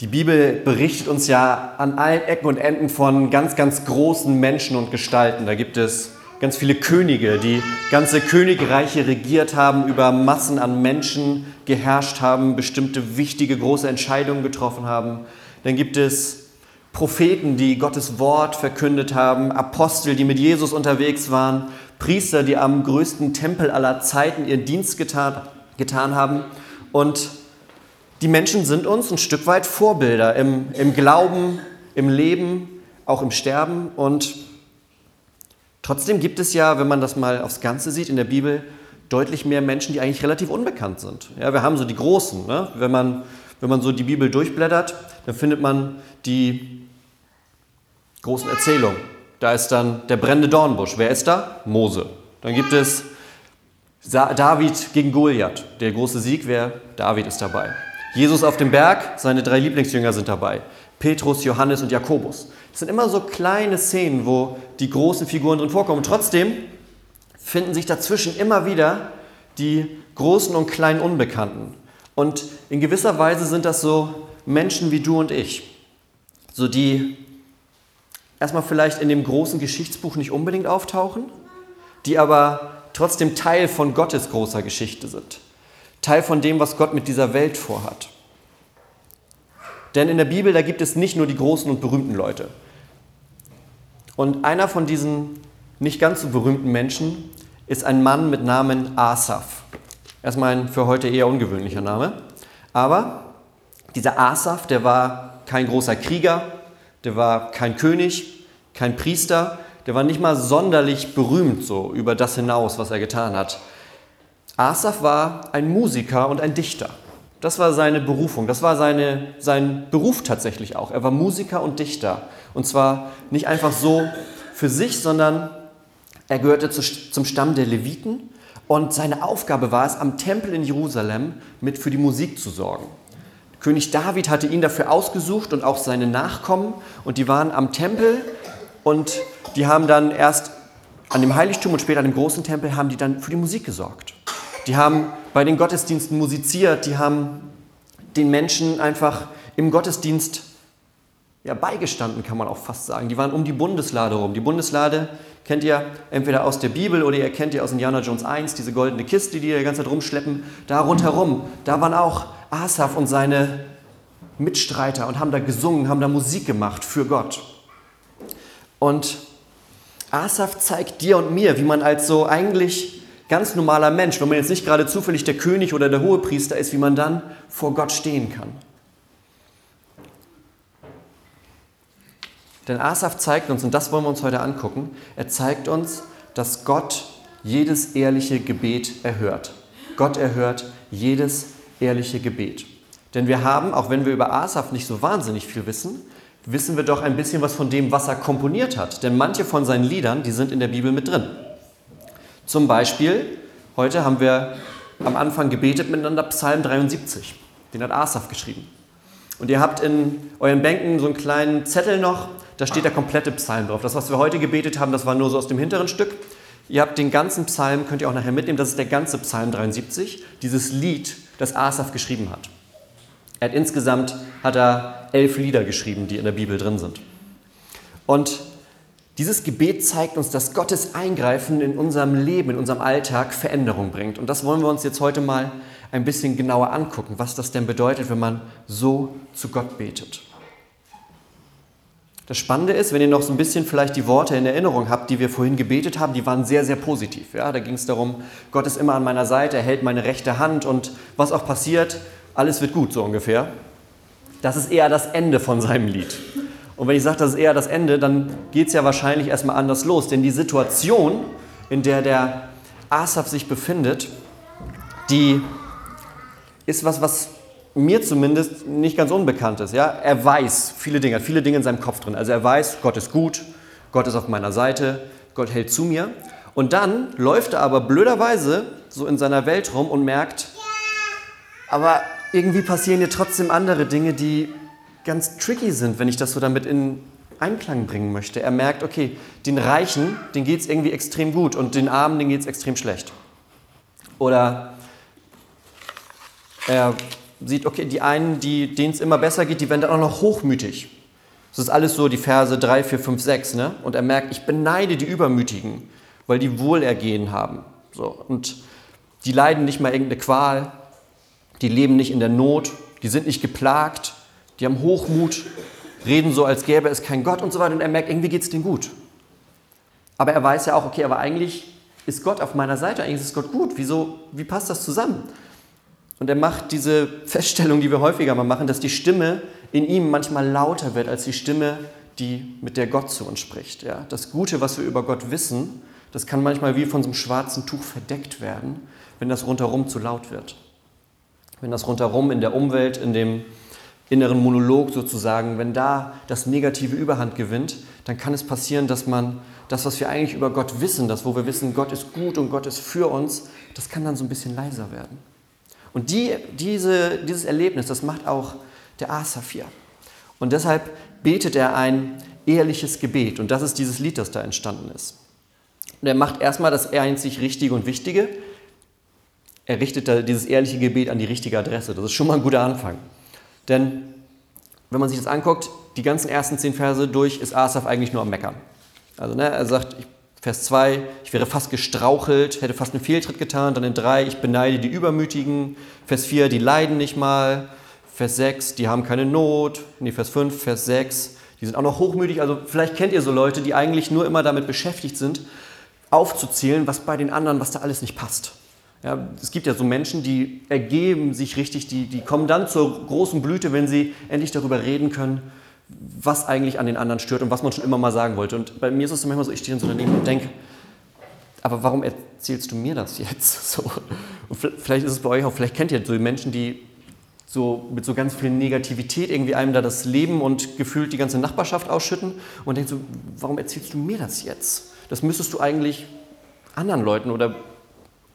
Die Bibel berichtet uns ja an allen Ecken und Enden von ganz, ganz großen Menschen und Gestalten. Da gibt es ganz viele Könige, die ganze Königreiche regiert haben, über Massen an Menschen geherrscht haben, bestimmte wichtige, große Entscheidungen getroffen haben. Dann gibt es Propheten, die Gottes Wort verkündet haben, Apostel, die mit Jesus unterwegs waren, Priester, die am größten Tempel aller Zeiten ihren Dienst getan, getan haben. Und die Menschen sind uns ein Stück weit Vorbilder im, im Glauben, im Leben, auch im Sterben. Und trotzdem gibt es ja, wenn man das mal aufs Ganze sieht, in der Bibel deutlich mehr Menschen, die eigentlich relativ unbekannt sind. Ja, wir haben so die Großen. Ne? Wenn, man, wenn man so die Bibel durchblättert, dann findet man die großen Erzählungen. Da ist dann der brennende Dornbusch. Wer ist da? Mose. Dann gibt es David gegen Goliath. Der große Sieg, wer? David ist dabei. Jesus auf dem Berg, seine drei Lieblingsjünger sind dabei. Petrus, Johannes und Jakobus. Es sind immer so kleine Szenen, wo die großen Figuren drin vorkommen. Trotzdem finden sich dazwischen immer wieder die großen und kleinen Unbekannten. Und in gewisser Weise sind das so Menschen wie du und ich. So die erstmal vielleicht in dem großen Geschichtsbuch nicht unbedingt auftauchen, die aber trotzdem Teil von Gottes großer Geschichte sind. Teil von dem, was Gott mit dieser Welt vorhat. Denn in der Bibel, da gibt es nicht nur die großen und berühmten Leute. Und einer von diesen nicht ganz so berühmten Menschen ist ein Mann mit Namen Asaf. Erstmal ein für heute eher ungewöhnlicher Name. Aber dieser Asaf, der war kein großer Krieger, der war kein König, kein Priester, der war nicht mal sonderlich berühmt so über das hinaus, was er getan hat. Asaf war ein Musiker und ein Dichter. Das war seine Berufung, das war seine, sein Beruf tatsächlich auch. Er war Musiker und Dichter. Und zwar nicht einfach so für sich, sondern er gehörte zu, zum Stamm der Leviten und seine Aufgabe war es, am Tempel in Jerusalem mit für die Musik zu sorgen. König David hatte ihn dafür ausgesucht und auch seine Nachkommen und die waren am Tempel und die haben dann erst an dem Heiligtum und später an dem großen Tempel haben die dann für die Musik gesorgt. Die haben bei den Gottesdiensten musiziert, die haben den Menschen einfach im Gottesdienst ja, beigestanden, kann man auch fast sagen. Die waren um die Bundeslade rum. Die Bundeslade kennt ihr entweder aus der Bibel oder ihr kennt ihr aus Indiana Jones 1, diese goldene Kiste, die die ganze Zeit rumschleppen. Da rundherum, da waren auch Asaf und seine Mitstreiter und haben da gesungen, haben da Musik gemacht für Gott. Und Asaf zeigt dir und mir, wie man als so eigentlich ganz normaler Mensch, wenn man jetzt nicht gerade zufällig der König oder der Hohepriester ist, wie man dann vor Gott stehen kann. Denn Asaf zeigt uns, und das wollen wir uns heute angucken, er zeigt uns, dass Gott jedes ehrliche Gebet erhört. Gott erhört jedes ehrliche Gebet. Denn wir haben, auch wenn wir über Asaf nicht so wahnsinnig viel wissen, wissen wir doch ein bisschen was von dem, was er komponiert hat. Denn manche von seinen Liedern, die sind in der Bibel mit drin. Zum Beispiel, heute haben wir am Anfang gebetet miteinander Psalm 73. Den hat Asaf geschrieben. Und ihr habt in euren Bänken so einen kleinen Zettel noch, da steht der komplette Psalm drauf. Das, was wir heute gebetet haben, das war nur so aus dem hinteren Stück. Ihr habt den ganzen Psalm, könnt ihr auch nachher mitnehmen, das ist der ganze Psalm 73, dieses Lied, das Asaf geschrieben hat. Er hat insgesamt hat er elf Lieder geschrieben, die in der Bibel drin sind. Und dieses Gebet zeigt uns, dass Gottes Eingreifen in unserem Leben, in unserem Alltag Veränderung bringt. Und das wollen wir uns jetzt heute mal ein bisschen genauer angucken, was das denn bedeutet, wenn man so zu Gott betet. Das Spannende ist, wenn ihr noch so ein bisschen vielleicht die Worte in Erinnerung habt, die wir vorhin gebetet haben, die waren sehr, sehr positiv. Ja, da ging es darum, Gott ist immer an meiner Seite, er hält meine rechte Hand und was auch passiert, alles wird gut, so ungefähr. Das ist eher das Ende von seinem Lied. Und wenn ich sage, das ist eher das Ende, dann geht es ja wahrscheinlich erstmal anders los. Denn die Situation, in der der Asaf sich befindet, die ist was, was mir zumindest nicht ganz unbekannt ist. Ja? Er weiß viele Dinge, viele Dinge in seinem Kopf drin. Also er weiß, Gott ist gut, Gott ist auf meiner Seite, Gott hält zu mir. Und dann läuft er aber blöderweise so in seiner Welt rum und merkt, aber irgendwie passieren hier trotzdem andere Dinge, die ganz tricky sind, wenn ich das so damit in Einklang bringen möchte. Er merkt, okay, den Reichen, denen geht es irgendwie extrem gut und den Armen, denen geht es extrem schlecht. Oder er sieht, okay, die einen, die, denen es immer besser geht, die werden dann auch noch hochmütig. Das ist alles so die Verse 3, 4, 5, 6. Ne? Und er merkt, ich beneide die Übermütigen, weil die Wohlergehen haben. So. Und die leiden nicht mal irgendeine Qual, die leben nicht in der Not, die sind nicht geplagt, die haben Hochmut, reden so, als gäbe es keinen Gott und so weiter. Und er merkt, irgendwie geht es denen gut. Aber er weiß ja auch, okay, aber eigentlich ist Gott auf meiner Seite, eigentlich ist Gott gut. Wieso, wie passt das zusammen? Und er macht diese Feststellung, die wir häufiger mal machen, dass die Stimme in ihm manchmal lauter wird als die Stimme, die mit der Gott zu uns spricht. Ja? Das Gute, was wir über Gott wissen, das kann manchmal wie von so einem schwarzen Tuch verdeckt werden, wenn das rundherum zu laut wird. Wenn das rundherum in der Umwelt, in dem inneren Monolog sozusagen, wenn da das Negative Überhand gewinnt, dann kann es passieren, dass man das, was wir eigentlich über Gott wissen, das, wo wir wissen, Gott ist gut und Gott ist für uns, das kann dann so ein bisschen leiser werden. Und die, diese, dieses Erlebnis, das macht auch der Asaph hier. Und deshalb betet er ein ehrliches Gebet. Und das ist dieses Lied, das da entstanden ist. Und er macht erstmal das einzig Richtige und Wichtige. Er richtet dieses ehrliche Gebet an die richtige Adresse. Das ist schon mal ein guter Anfang. Denn wenn man sich das anguckt, die ganzen ersten zehn Verse durch, ist Asaf eigentlich nur am Meckern. Also ne, er sagt, Vers 2, ich wäre fast gestrauchelt, hätte fast einen Fehltritt getan. Dann in 3, ich beneide die Übermütigen. Vers 4, die leiden nicht mal. Vers 6, die haben keine Not. Nee, Vers 5, Vers 6, die sind auch noch hochmütig. Also vielleicht kennt ihr so Leute, die eigentlich nur immer damit beschäftigt sind, aufzuzählen, was bei den anderen, was da alles nicht passt. Ja, es gibt ja so Menschen, die ergeben sich richtig, die, die kommen dann zur großen Blüte, wenn sie endlich darüber reden können, was eigentlich an den anderen stört und was man schon immer mal sagen wollte. Und bei mir ist es manchmal so, ich stehe dann so daneben und denke, aber warum erzählst du mir das jetzt? So. Und vielleicht ist es bei euch auch, vielleicht kennt ihr so Menschen, die so mit so ganz viel Negativität irgendwie einem da das Leben und gefühlt die ganze Nachbarschaft ausschütten und denkt so, warum erzählst du mir das jetzt? Das müsstest du eigentlich anderen Leuten oder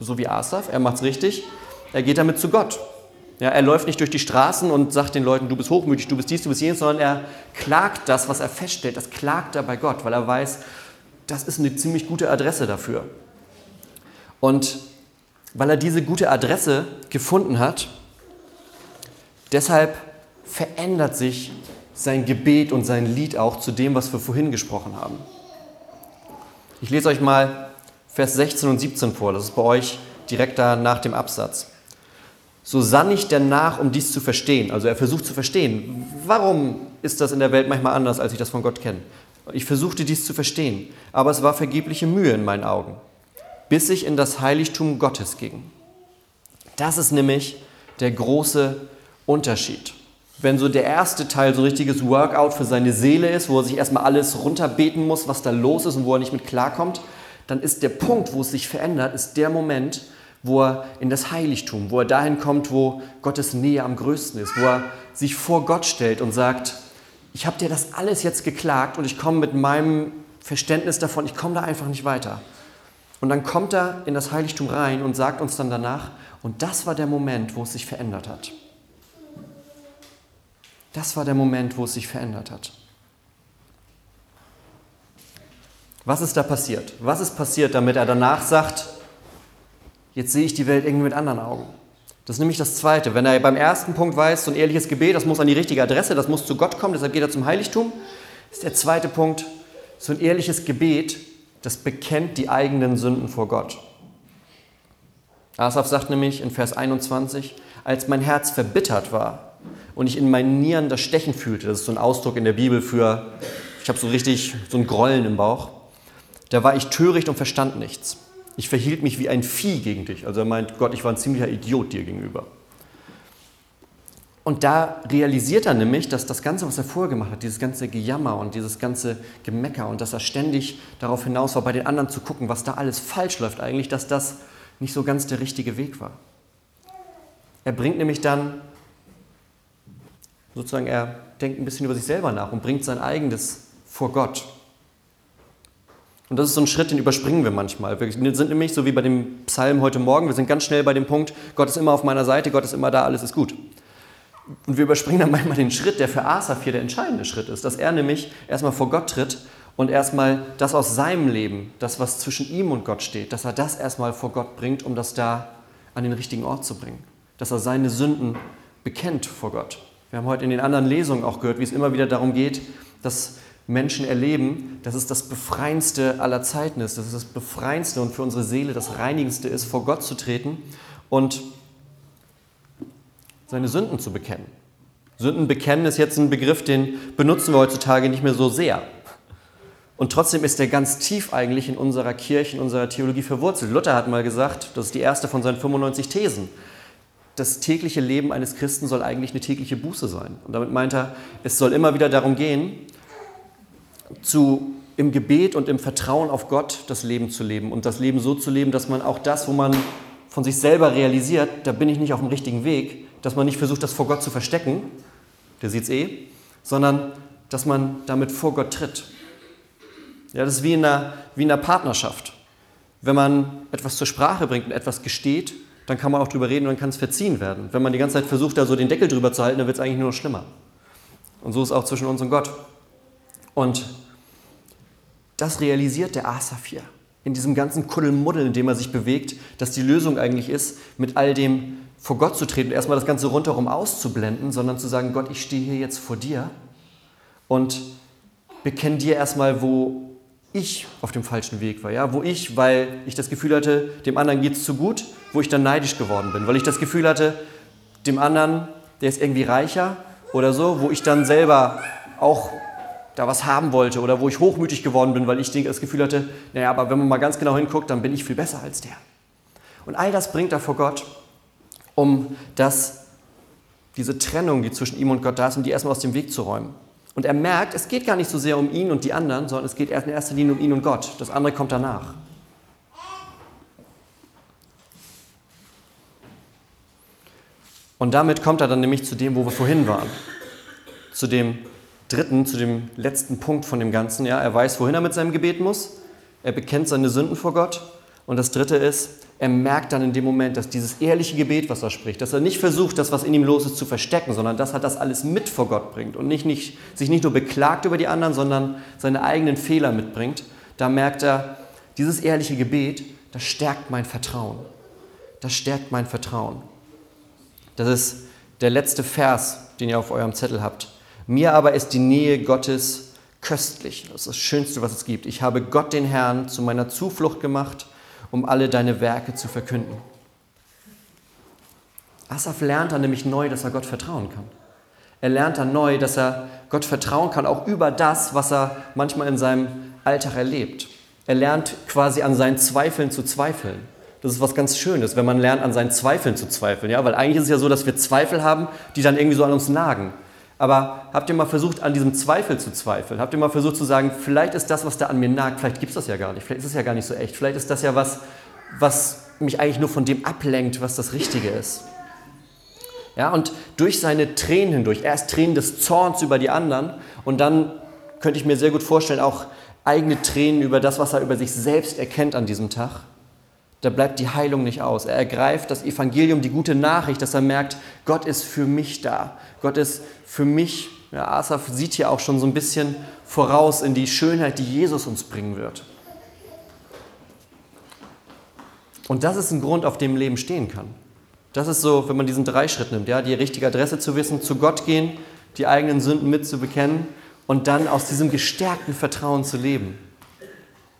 so wie Asaf, er macht es richtig, er geht damit zu Gott. Ja, er läuft nicht durch die Straßen und sagt den Leuten, du bist hochmütig, du bist dies, du bist jenes, sondern er klagt das, was er feststellt, das klagt er bei Gott, weil er weiß, das ist eine ziemlich gute Adresse dafür. Und weil er diese gute Adresse gefunden hat, deshalb verändert sich sein Gebet und sein Lied auch zu dem, was wir vorhin gesprochen haben. Ich lese euch mal Vers 16 und 17 vor. Das ist bei euch direkt da nach dem Absatz. So sann ich denn nach, um dies zu verstehen. Also er versucht zu verstehen, warum ist das in der Welt manchmal anders, als ich das von Gott kenne. Ich versuchte dies zu verstehen, aber es war vergebliche Mühe in meinen Augen, bis ich in das Heiligtum Gottes ging. Das ist nämlich der große Unterschied. Wenn so der erste Teil so richtiges Workout für seine Seele ist, wo er sich erstmal alles runterbeten muss, was da los ist und wo er nicht mit klarkommt, dann ist der Punkt, wo es sich verändert, ist der Moment, wo er in das Heiligtum, wo er dahin kommt, wo Gottes Nähe am größten ist, wo er sich vor Gott stellt und sagt, ich habe dir das alles jetzt geklagt und ich komme mit meinem Verständnis davon, ich komme da einfach nicht weiter. Und dann kommt er in das Heiligtum rein und sagt uns dann danach, und das war der Moment, wo es sich verändert hat. Das war der Moment, wo es sich verändert hat. Was ist da passiert? Was ist passiert, damit er danach sagt, jetzt sehe ich die Welt irgendwie mit anderen Augen? Das ist nämlich das Zweite. Wenn er beim ersten Punkt weiß, so ein ehrliches Gebet, das muss an die richtige Adresse, das muss zu Gott kommen, deshalb geht er zum Heiligtum, ist der zweite Punkt, so ein ehrliches Gebet, das bekennt die eigenen Sünden vor Gott. Asaf sagt nämlich in Vers 21, als mein Herz verbittert war und ich in meinen Nieren das Stechen fühlte, das ist so ein Ausdruck in der Bibel für, ich habe so richtig so ein Grollen im Bauch, da war ich töricht und verstand nichts. Ich verhielt mich wie ein Vieh gegen dich. Also er meint, Gott, ich war ein ziemlicher Idiot dir gegenüber. Und da realisiert er nämlich, dass das Ganze, was er vorher gemacht hat, dieses ganze Gejammer und dieses ganze Gemecker und dass er ständig darauf hinaus war, bei den anderen zu gucken, was da alles falsch läuft eigentlich, dass das nicht so ganz der richtige Weg war. Er bringt nämlich dann, sozusagen, er denkt ein bisschen über sich selber nach und bringt sein eigenes vor Gott. Und das ist so ein Schritt, den überspringen wir manchmal. Wir sind nämlich, so wie bei dem Psalm heute Morgen, wir sind ganz schnell bei dem Punkt, Gott ist immer auf meiner Seite, Gott ist immer da, alles ist gut. Und wir überspringen dann manchmal den Schritt, der für Asaf hier der entscheidende Schritt ist, dass er nämlich erstmal vor Gott tritt und erstmal das aus seinem Leben, das, was zwischen ihm und Gott steht, dass er das erstmal vor Gott bringt, um das da an den richtigen Ort zu bringen. Dass er seine Sünden bekennt vor Gott. Wir haben heute in den anderen Lesungen auch gehört, wie es immer wieder darum geht, dass Menschen erleben, dass es das Befreiendste aller Zeiten ist, dass es das Befreiendste und für unsere Seele das Reinigendste ist, vor Gott zu treten und seine Sünden zu bekennen. Sünden bekennen ist jetzt ein Begriff, den benutzen wir heutzutage nicht mehr so sehr. Und trotzdem ist er ganz tief eigentlich in unserer Kirche, in unserer Theologie verwurzelt. Luther hat mal gesagt, das ist die erste von seinen 95 Thesen, das tägliche Leben eines Christen soll eigentlich eine tägliche Buße sein. Und damit meint er, es soll immer wieder darum gehen, zu, im Gebet und im Vertrauen auf Gott das Leben zu leben und das Leben so zu leben, dass man auch das, wo man von sich selber realisiert, da bin ich nicht auf dem richtigen Weg, dass man nicht versucht, das vor Gott zu verstecken, der sieht es eh, sondern dass man damit vor Gott tritt. Ja, das ist wie in, einer, wie in einer Partnerschaft. Wenn man etwas zur Sprache bringt und etwas gesteht, dann kann man auch drüber reden und dann kann es verziehen werden. Wenn man die ganze Zeit versucht, da so den Deckel drüber zu halten, dann wird es eigentlich nur noch schlimmer. Und so ist es auch zwischen uns und Gott. Und das realisiert der Asaf hier in diesem ganzen Kuddelmuddel, in dem er sich bewegt, dass die Lösung eigentlich ist, mit all dem vor Gott zu treten und erstmal das Ganze rundherum auszublenden, sondern zu sagen, Gott, ich stehe hier jetzt vor dir und bekenne dir erstmal, wo ich auf dem falschen Weg war, ja, wo ich, weil ich das Gefühl hatte, dem anderen geht es zu gut, wo ich dann neidisch geworden bin, weil ich das Gefühl hatte, dem anderen, der ist irgendwie reicher oder so, wo ich dann selber auch da was haben wollte oder wo ich hochmütig geworden bin, weil ich das Gefühl hatte, naja, aber wenn man mal ganz genau hinguckt, dann bin ich viel besser als der. Und all das bringt er vor Gott um das, diese Trennung, die zwischen ihm und Gott da ist, um die erstmal aus dem Weg zu räumen. Und er merkt, es geht gar nicht so sehr um ihn und die anderen, sondern es geht erst in erster Linie um ihn und Gott. Das andere kommt danach. Und damit kommt er dann nämlich zu dem, wo wir vorhin waren. Zu dem dritten, zu dem letzten Punkt von dem Ganzen. Ja, er weiß, wohin er mit seinem Gebet muss. Er bekennt seine Sünden vor Gott. Und das dritte ist, er merkt dann in dem Moment, dass dieses ehrliche Gebet, was er spricht, dass er nicht versucht, das, was in ihm los ist, zu verstecken, sondern dass er das alles mit vor Gott bringt und nicht, nicht, sich nicht nur beklagt über die anderen, sondern seine eigenen Fehler mitbringt. Da merkt er, dieses ehrliche Gebet, das stärkt mein Vertrauen. Das stärkt mein Vertrauen. Das ist der letzte Vers, den ihr auf eurem Zettel habt. Mir aber ist die Nähe Gottes köstlich. Das ist das Schönste, was es gibt. Ich habe Gott den Herrn zu meiner Zuflucht gemacht um alle deine Werke zu verkünden. Asaf lernt dann nämlich neu, dass er Gott vertrauen kann. Er lernt dann neu, dass er Gott vertrauen kann, auch über das, was er manchmal in seinem Alltag erlebt. Er lernt quasi an seinen Zweifeln zu zweifeln. Das ist was ganz Schönes, wenn man lernt, an seinen Zweifeln zu zweifeln. Ja? Weil eigentlich ist es ja so, dass wir Zweifel haben, die dann irgendwie so an uns nagen. Aber habt ihr mal versucht, an diesem Zweifel zu zweifeln? Habt ihr mal versucht zu sagen, vielleicht ist das, was da an mir nagt, vielleicht gibt es das ja gar nicht, vielleicht ist es ja gar nicht so echt, vielleicht ist das ja was, was mich eigentlich nur von dem ablenkt, was das Richtige ist. Ja, und durch seine Tränen hindurch, erst Tränen des Zorns über die anderen und dann könnte ich mir sehr gut vorstellen, auch eigene Tränen über das, was er über sich selbst erkennt an diesem Tag. Da bleibt die Heilung nicht aus. Er ergreift das Evangelium, die gute Nachricht, dass er merkt, Gott ist für mich da. Gott ist für mich, ja, Asaf sieht hier auch schon so ein bisschen voraus in die Schönheit, die Jesus uns bringen wird. Und das ist ein Grund, auf dem Leben stehen kann. Das ist so, wenn man diesen Dreischritt nimmt, ja, die richtige Adresse zu wissen, zu Gott gehen, die eigenen Sünden mitzubekennen und dann aus diesem gestärkten Vertrauen zu leben.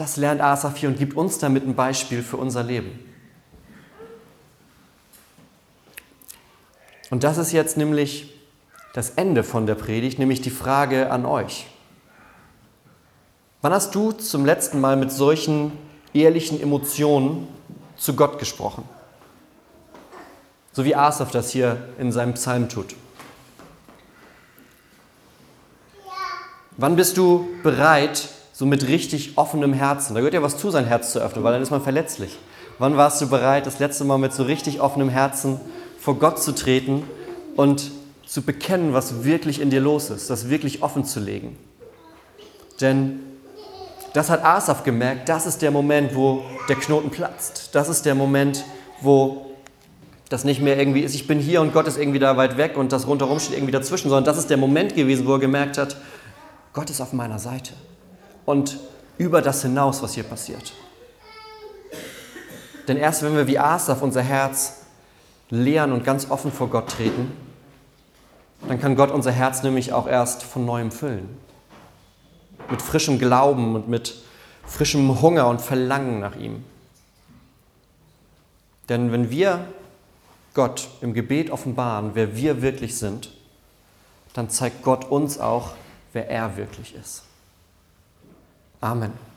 Das lernt Asaf hier und gibt uns damit ein Beispiel für unser Leben. Und das ist jetzt nämlich das Ende von der Predigt, nämlich die Frage an euch. Wann hast du zum letzten Mal mit solchen ehrlichen Emotionen zu Gott gesprochen? So wie Asaf das hier in seinem Psalm tut. Wann bist du bereit, so mit richtig offenem Herzen, da gehört ja was zu, sein Herz zu öffnen, weil dann ist man verletzlich. Wann warst du bereit, das letzte Mal mit so richtig offenem Herzen vor Gott zu treten und zu bekennen, was wirklich in dir los ist, das wirklich offen zu legen. Denn das hat Asaf gemerkt, das ist der Moment, wo der Knoten platzt. Das ist der Moment, wo das nicht mehr irgendwie ist, ich bin hier und Gott ist irgendwie da weit weg und das rundherum steht irgendwie dazwischen, sondern das ist der Moment gewesen, wo er gemerkt hat, Gott ist auf meiner Seite. Und über das hinaus, was hier passiert. Denn erst wenn wir wie Asaf unser Herz leeren und ganz offen vor Gott treten, dann kann Gott unser Herz nämlich auch erst von neuem füllen. Mit frischem Glauben und mit frischem Hunger und Verlangen nach ihm. Denn wenn wir Gott im Gebet offenbaren, wer wir wirklich sind, dann zeigt Gott uns auch, wer er wirklich ist. Amen.